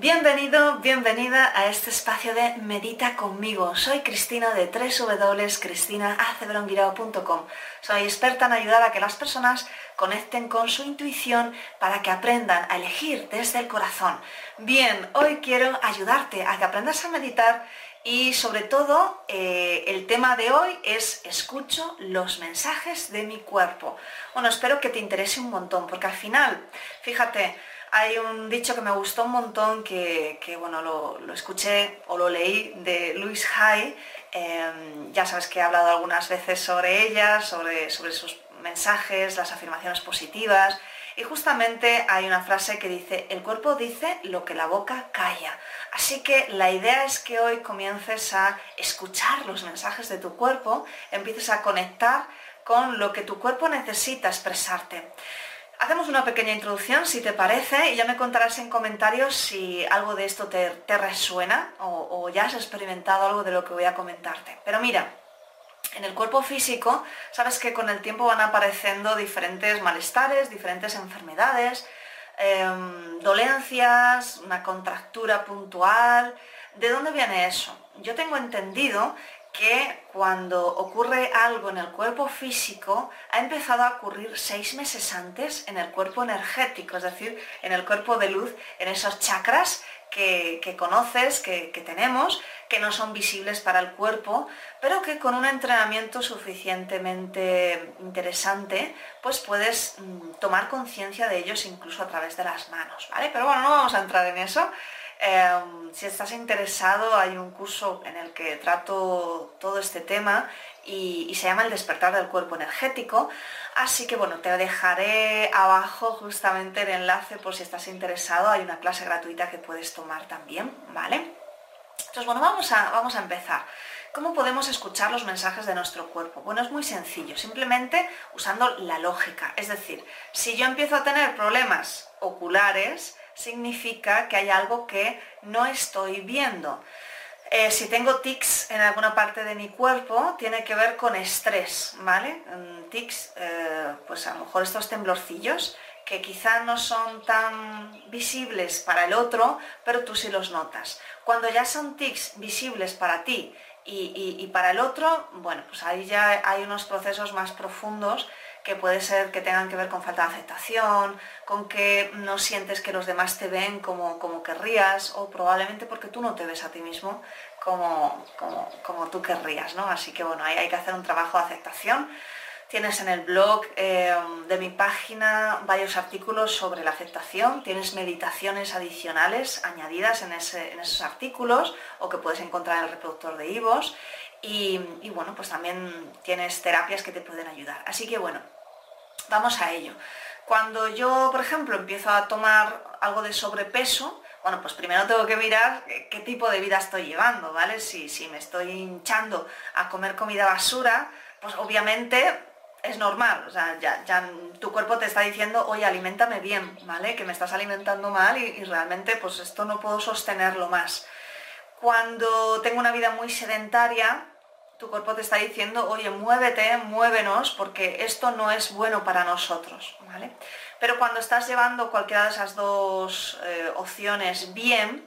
Bienvenido, bienvenida a este espacio de Medita conmigo. Soy Cristina de www.cristinaacebrongirao.com. Soy experta en ayudar a que las personas conecten con su intuición para que aprendan a elegir desde el corazón. Bien, hoy quiero ayudarte a que aprendas a meditar y sobre todo eh, el tema de hoy es escucho los mensajes de mi cuerpo. Bueno, espero que te interese un montón porque al final, fíjate, hay un dicho que me gustó un montón, que, bueno, lo, escuché o lo leí de Louise Hay. Em, ya sabes que he hablado algunas veces sobre ella, sobre, sobre sus mensajes, las afirmaciones positivas. Y justamente hay una frase que dice, el cuerpo dice lo que la boca calla. Así que la idea es que hoy comiences a escuchar los mensajes de tu cuerpo, empieces a conectar con lo que tu cuerpo necesita expresarte. Hacemos una pequeña introducción, si te parece, y ya me contarás en comentarios si algo de esto te, resuena o, ya has experimentado algo de lo que voy a comentarte. Pero mira, en el cuerpo físico, sabes que con el tiempo van apareciendo diferentes malestares, diferentes enfermedades, em, dolencias, una contractura puntual. ¿De dónde viene eso? Yo tengo entendido que cuando ocurre algo en el cuerpo físico ha empezado a ocurrir seis meses antes en el cuerpo energético, es decir, en el cuerpo de luz, en esos chakras que, conoces, que, que, tenemos, que no son visibles para el cuerpo, pero que con un entrenamiento suficientemente interesante, pues puedes mm, tomar conciencia de ellos incluso a través de las manos, ¿vale? Pero bueno, no vamos a entrar en eso. Em, si estás interesado, hay un curso en el que trato todo este tema y, se llama El despertar del cuerpo energético. Así que bueno, te dejaré abajo justamente el enlace por si estás interesado. Hay una clase gratuita que puedes tomar también, ¿vale? Entonces bueno, vamos a, vamos a empezar. ¿Cómo podemos escuchar los mensajes de nuestro cuerpo? Bueno, es muy sencillo, simplemente usando la lógica. Es decir, si yo empiezo a tener problemas oculares, significa que hay algo que no estoy viendo. Eh, si tengo tics en alguna parte de mi cuerpo, tiene que ver con estrés, ¿vale? Mm, tics, eh, pues a lo mejor estos temblorcillos que quizá no son tan visibles para el otro, pero tú sí los notas. Cuando ya son tics visibles para ti y, y para el otro, bueno, pues ahí ya hay unos procesos más profundos que puede ser que tengan que ver con falta de aceptación, con que no sientes que los demás te ven como, como querrías o probablemente porque tú no te ves a ti mismo como, como, tú querrías, ¿no? Así que bueno, hay que hacer un trabajo de aceptación. Tienes en el blog eh, de mi página varios artículos sobre la aceptación, tienes meditaciones adicionales añadidas en, esos artículos o que puedes encontrar en el reproductor de Ivos y, bueno, pues también tienes terapias que te pueden ayudar. Así que bueno, vamos a ello. Cuando yo, por ejemplo, empiezo a tomar algo de sobrepeso, bueno, pues primero tengo que mirar qué tipo de vida estoy llevando, ¿vale? Si, si me estoy hinchando a comer comida basura, pues obviamente es normal, o sea, ya, ya, tu cuerpo te está diciendo, oye, alimentame bien, ¿vale? Que me estás alimentando mal y, y, realmente pues esto no puedo sostenerlo más. Cuando tengo una vida muy sedentaria, tu cuerpo te está diciendo, oye, muévete, muévenos, porque esto no es bueno para nosotros, ¿vale? Pero cuando estás llevando cualquiera de esas dos eh, opciones bien,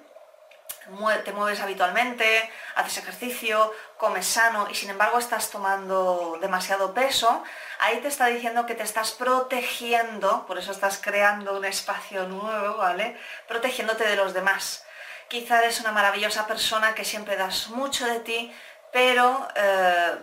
te mueves habitualmente, haces ejercicio, comes sano y sin embargo estás tomando demasiado peso, ahí te está diciendo que te estás protegiendo, por eso estás creando un espacio nuevo, ¿vale? Protegiéndote de los demás. Quizá eres una maravillosa persona que siempre das mucho de ti, pero eh,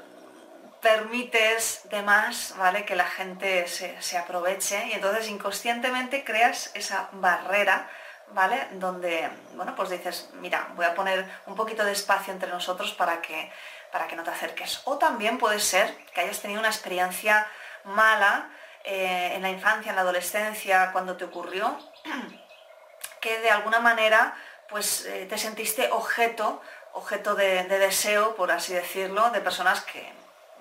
permites de más, ¿vale? Que la gente se, aproveche y entonces inconscientemente creas esa barrera, ¿vale? Donde, bueno, pues dices, mira, voy a poner un poquito de espacio entre nosotros para que, para que no te acerques. O también puede ser que hayas tenido una experiencia mala eh, en la infancia, en la adolescencia, cuando te ocurrió, que de alguna manera pues eh, te sentiste objeto objeto de, deseo, por así decirlo, de personas que,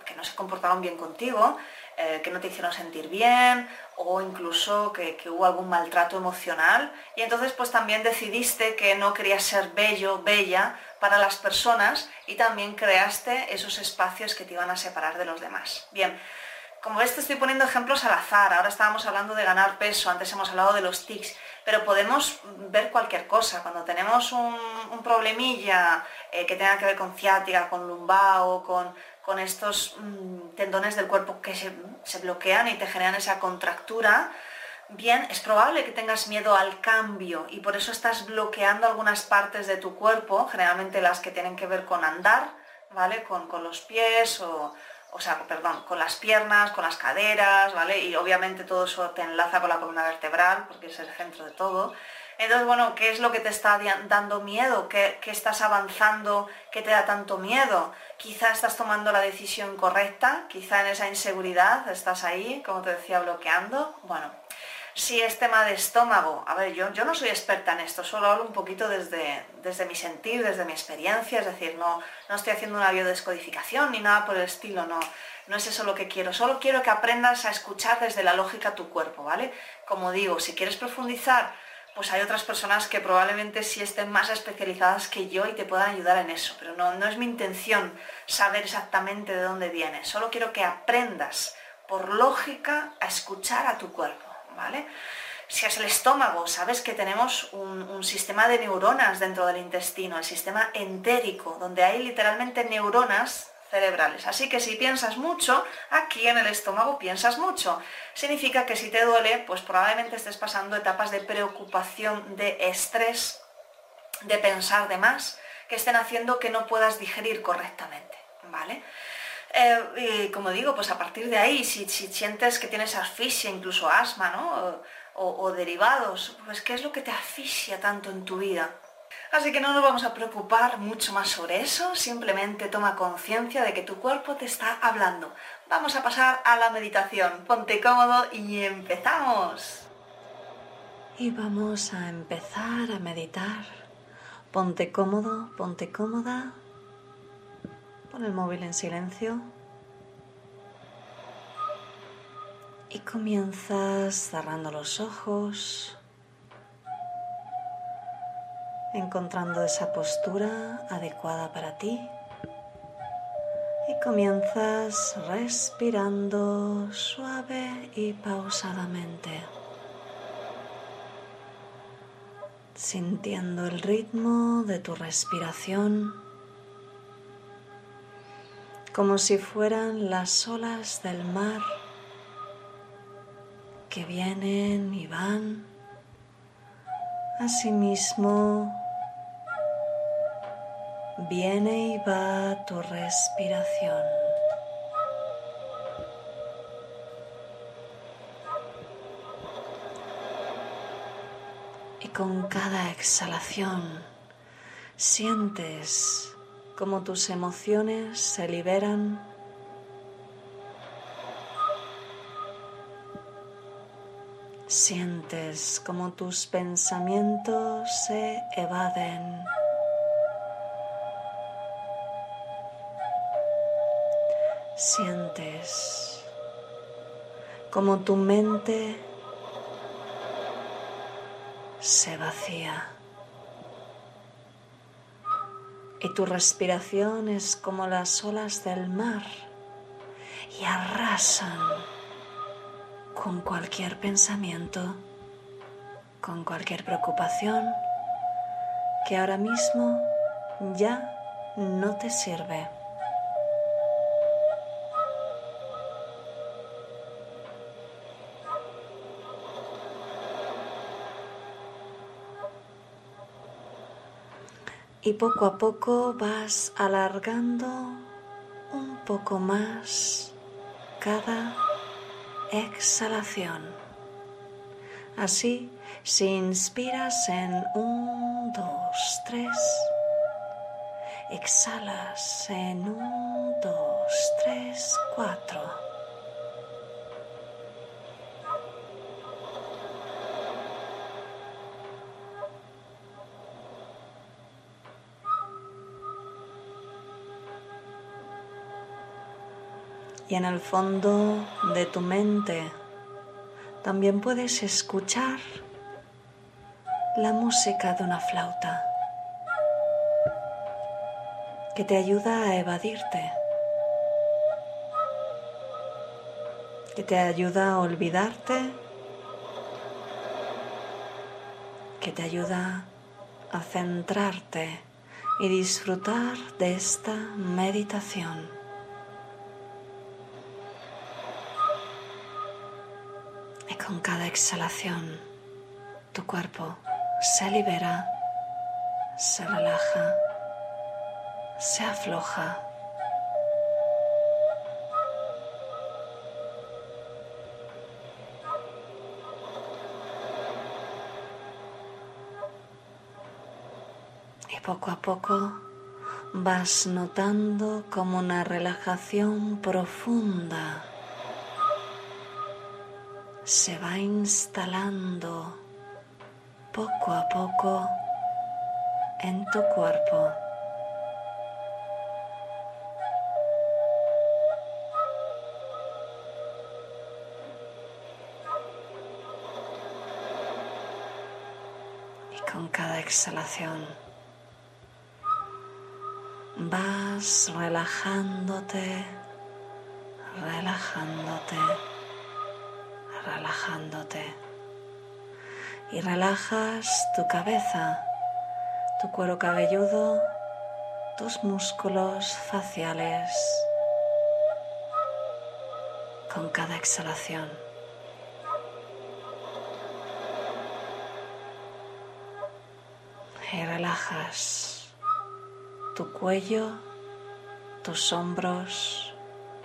que no se comportaron bien contigo, eh, que no te hicieron sentir bien o incluso que, que, hubo algún maltrato emocional. Y entonces pues también decidiste que no querías ser bello, bella para las personas y también creaste esos espacios que te iban a separar de los demás. Bien, como ves te estoy poniendo ejemplos al azar, ahora estábamos hablando de ganar peso, antes hemos hablado de los tics, pero podemos ver cualquier cosa. Cuando tenemos un, problemilla eh, que tenga que ver con ciática, con lumbao, con, con estos mm, tendones del cuerpo que se, se bloquean y te generan esa contractura, bien, es probable que tengas miedo al cambio y por eso estás bloqueando algunas partes de tu cuerpo, generalmente las que tienen que ver con andar, ¿vale? Con, con los pies o, o sea, perdón, con las piernas, con las caderas, ¿vale? Y obviamente todo eso te enlaza con la columna vertebral, porque es el centro de todo. Entonces, bueno, ¿qué es lo que te está dando miedo? ¿Qué, estás avanzando que te da tanto miedo? Quizá estás tomando la decisión correcta, quizá en esa inseguridad estás ahí, como te decía, bloqueando. Bueno, si es tema de estómago, a ver, yo, no soy experta en esto, solo hablo un poquito desde, desde mi sentir, desde mi experiencia, es decir, no, no estoy haciendo una biodescodificación ni nada por el estilo, no, no es eso lo que quiero, solo quiero que aprendas a escuchar desde la lógica tu cuerpo, ¿vale? Como digo, si quieres profundizar, pues hay otras personas que probablemente sí estén más especializadas que yo y te puedan ayudar en eso, pero no, no es mi intención saber exactamente de dónde viene, solo quiero que aprendas por lógica a escuchar a tu cuerpo. Si es el estómago, sabes que tenemos un, sistema de neuronas dentro del intestino, el sistema entérico, donde hay literalmente neuronas cerebrales. Así que si piensas mucho, aquí en el estómago piensas mucho. Significa que si te duele, pues probablemente estés pasando etapas de preocupación, de estrés, de pensar de más, que estén haciendo que no puedas digerir correctamente, ¿vale? Eh, como digo, pues a partir de ahí, si, sientes que tienes asfixia, incluso asma, ¿no? O, derivados, pues ¿qué es lo que te asfixia tanto en tu vida? Así que no nos vamos a preocupar mucho más sobre eso, simplemente toma conciencia de que tu cuerpo te está hablando. Vamos a pasar a la meditación. Ponte cómodo y empezamos. Y vamos a empezar a meditar. Ponte cómodo, ponte cómoda. Pon el móvil en silencio. Y comienzas cerrando los ojos, encontrando esa postura adecuada para ti. Y comienzas respirando suave y pausadamente, sintiendo el ritmo de tu respiración como si fueran las olas del mar que vienen y van. Asimismo, viene y va tu respiración. Y con cada exhalación sientes como tus emociones se liberan. Sientes como tus pensamientos se evaden. Sientes como tu mente se vacía. Y tu respiración es como las olas del mar y arrasan con cualquier pensamiento, con cualquier preocupación que ahora mismo ya no te sirve. Y poco a poco vas alargando un poco más cada exhalación. Así, si inspiras en un, dos, tres, exhalas en un, dos, tres, cuatro. Y en el fondo de tu mente también puedes escuchar la música de una flauta que te ayuda a evadirte, que te ayuda a olvidarte, que te ayuda a centrarte y disfrutar de esta meditación. Con cada exhalación tu cuerpo se libera, se relaja, se afloja. poco a poco vas notando como una relajación profunda se va instalando poco a poco en tu cuerpo. Y con cada exhalación vas relajándote, relajándote, relajándote. Y relajas tu cabeza, tu cuero cabelludo, tus músculos faciales con cada exhalación. Y relajas tu cuello, tus hombros,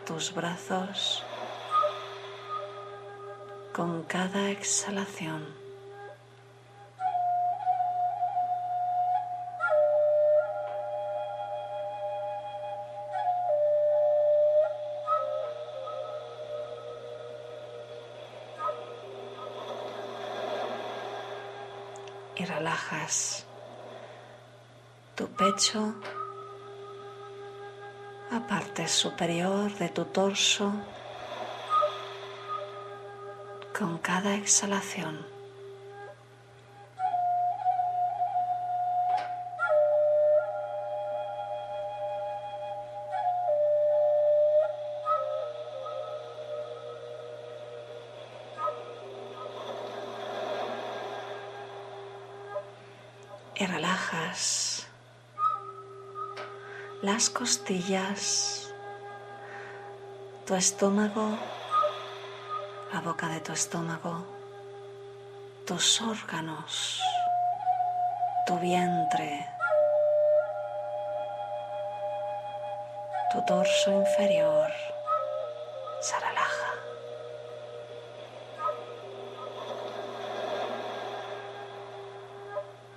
tus brazos, con cada exhalación. Y relajas tu pecho la parte superior de tu torso con cada exhalación. Y relajas las costillas, tu estómago, la boca de tu estómago, tus órganos, tu vientre, tu dorso inferior se relaja.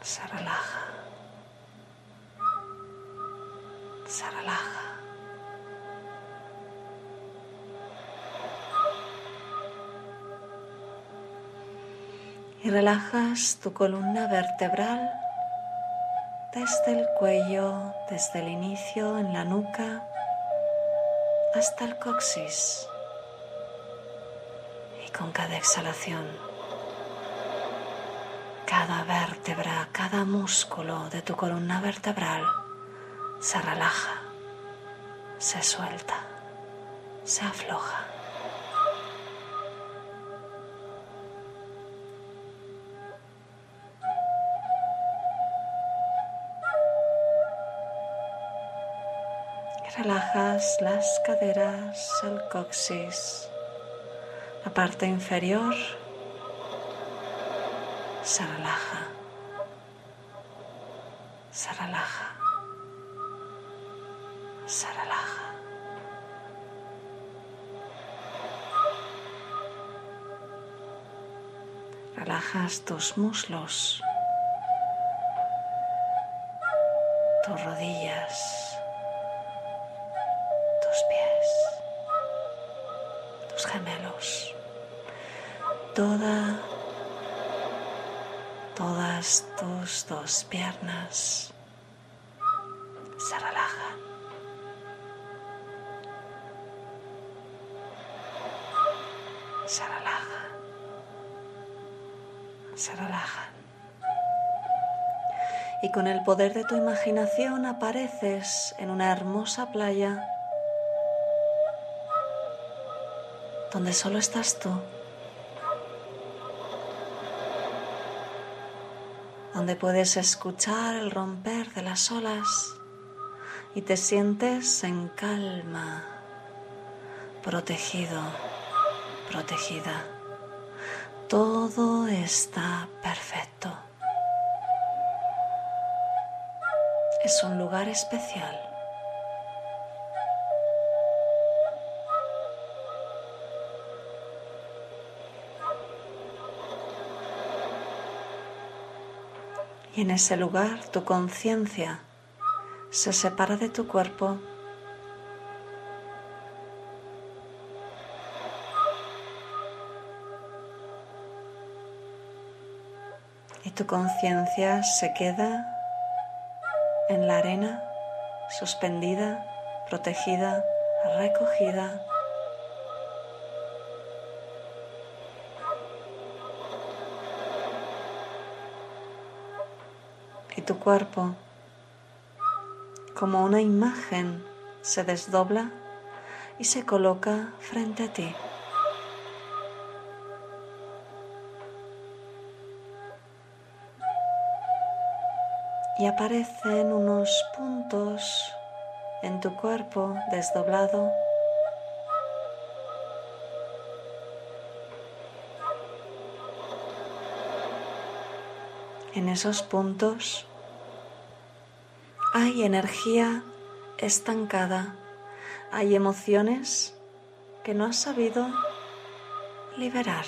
Se relaja. se relaja. Y relajas tu columna vertebral desde el cuello, desde el inicio en la nuca hasta el coxis. Y con cada exhalación, cada vértebra, cada músculo de tu columna vertebral se relaja, se suelta, se afloja. Relajas las caderas, el coxis, la parte inferior. Se relaja, se relaja. Se relaja. Relajas tus muslos, se relajan. Y con el poder de tu imaginación apareces en una hermosa playa donde solo estás tú. donde puedes escuchar el romper de las olas y te sientes en calma, protegido, protegida. Todo está perfecto. Es un lugar especial. Y en ese lugar tu conciencia se separa de tu cuerpo tu conciencia se queda en la arena, suspendida, protegida, recogida. Y tu cuerpo, como una imagen, se desdobla y se coloca frente a ti. Y aparecen unos puntos en tu cuerpo desdoblado. En esos puntos hay energía estancada, hay emociones que no has sabido liberar.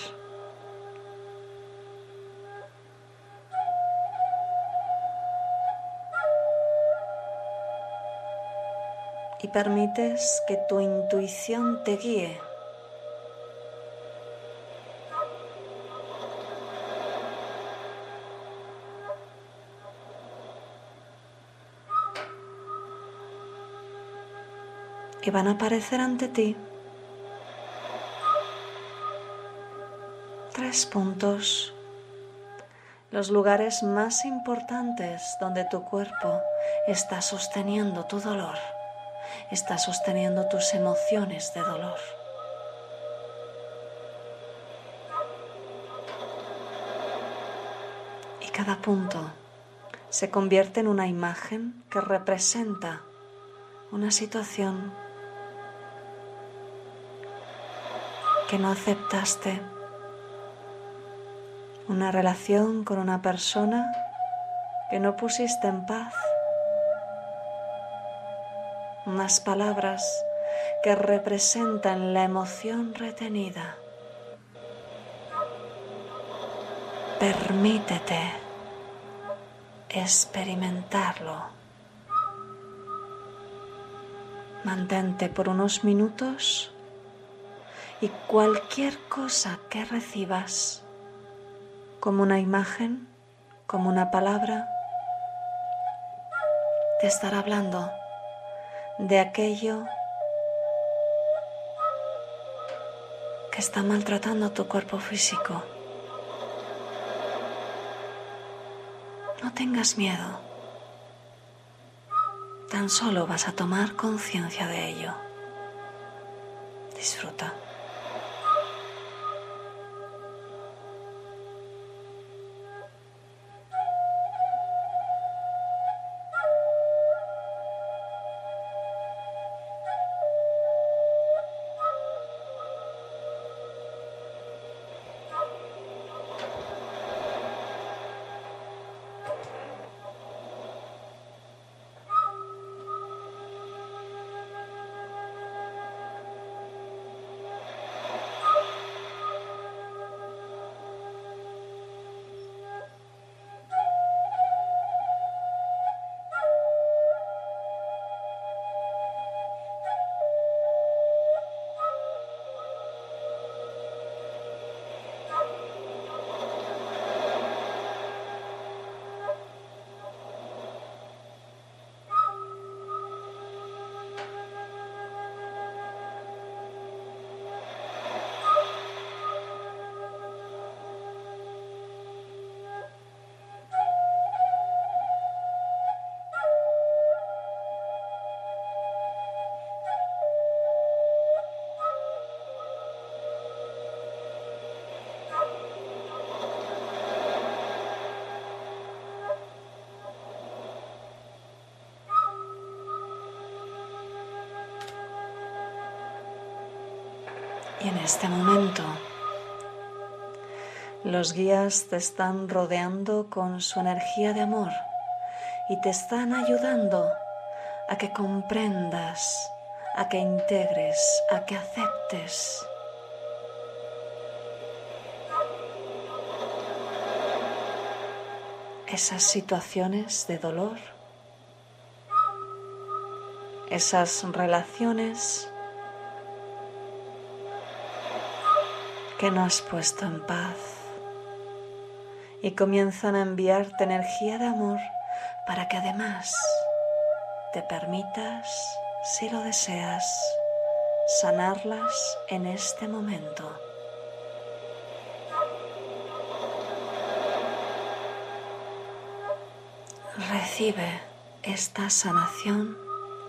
Permites que tu intuición te guíe. Y van a aparecer ante ti tres puntos, los lugares más importantes donde tu cuerpo está sosteniendo tu dolor está sosteniendo tus emociones de dolor. Y cada punto se convierte en una imagen que representa una situación que no aceptaste, una relación con una persona que no pusiste en paz unas palabras que representan la emoción retenida. Permítete experimentarlo. Mantente por unos minutos y cualquier cosa que recibas, como una imagen, como una palabra, te estará hablando de aquello que está maltratando tu cuerpo físico. No tengas miedo. Tan solo vas a tomar conciencia de ello. Disfruta. Este momento los guías te están rodeando con su energía de amor y te están ayudando a que comprendas, a que integres, a que aceptes. esas situaciones de dolor, esas relaciones que no has puesto en paz y comienzan a enviarte energía de amor para que además te permitas, si lo deseas, sanarlas en este momento. Recibe esta sanación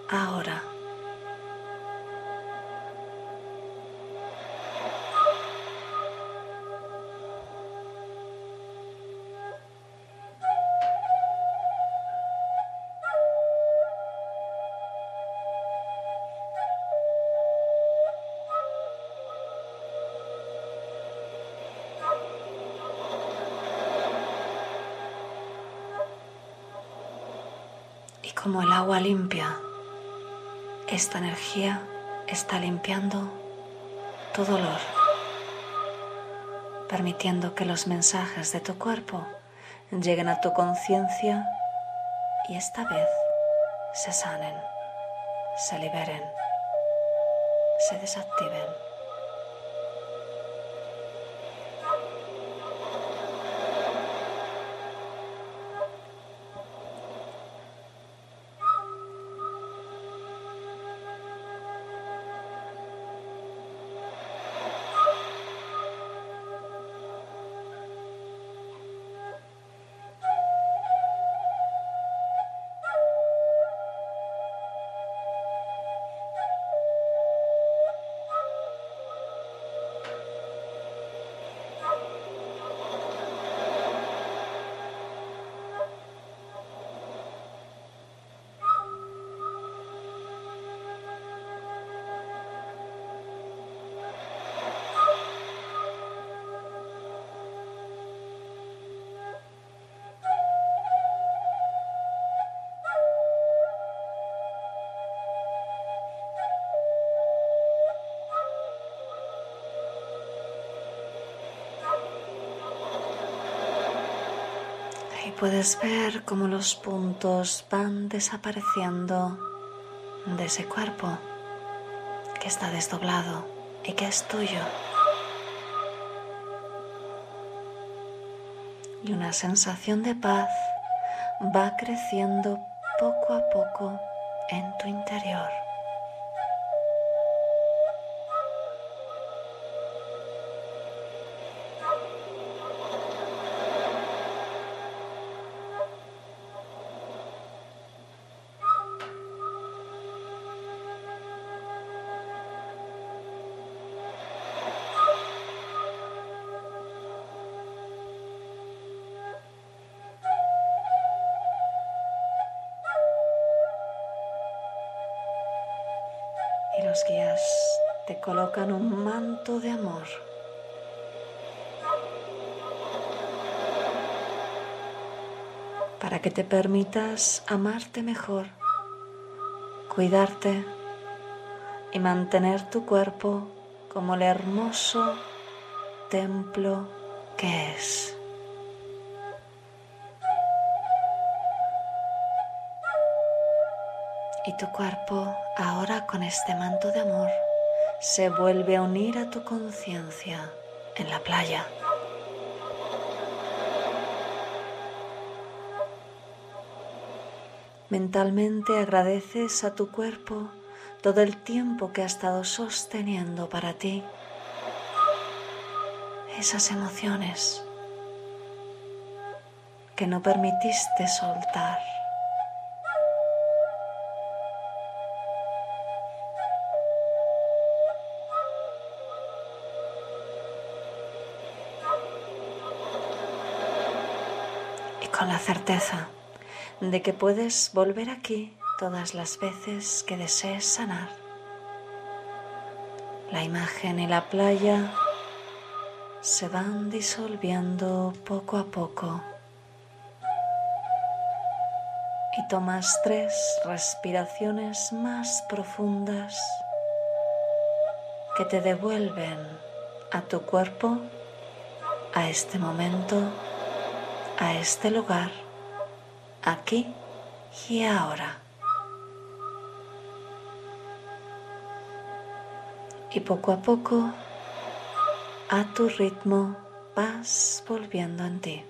ahora. Como el agua limpia, esta energía está limpiando tu dolor, permitiendo que los mensajes de tu cuerpo lleguen a tu conciencia y esta vez se sanen, se liberen, se desactiven. Puedes ver cómo los puntos van desapareciendo de ese cuerpo que está desdoblado y que es tuyo. Y una sensación de paz va creciendo poco a poco en tu interior. Los guías te colocan un manto de amor. Para que te permitas amarte mejor, cuidarte y mantener tu cuerpo como el hermoso templo que es. Y tu cuerpo, ahora con este manto de amor, se vuelve a unir a tu conciencia en la playa. Mentalmente agradeces a tu cuerpo todo el tiempo que ha estado sosteniendo para ti esas emociones que no permitiste soltar. Con la certeza de que puedes volver aquí todas las veces que desees sanar. La imagen y la playa se van disolviendo poco a poco. Y tomas tres respiraciones más profundas que te devuelven a tu cuerpo, a este momento, a este lugar, aquí y ahora. Y poco a poco, a tu ritmo, vas volviendo en ti.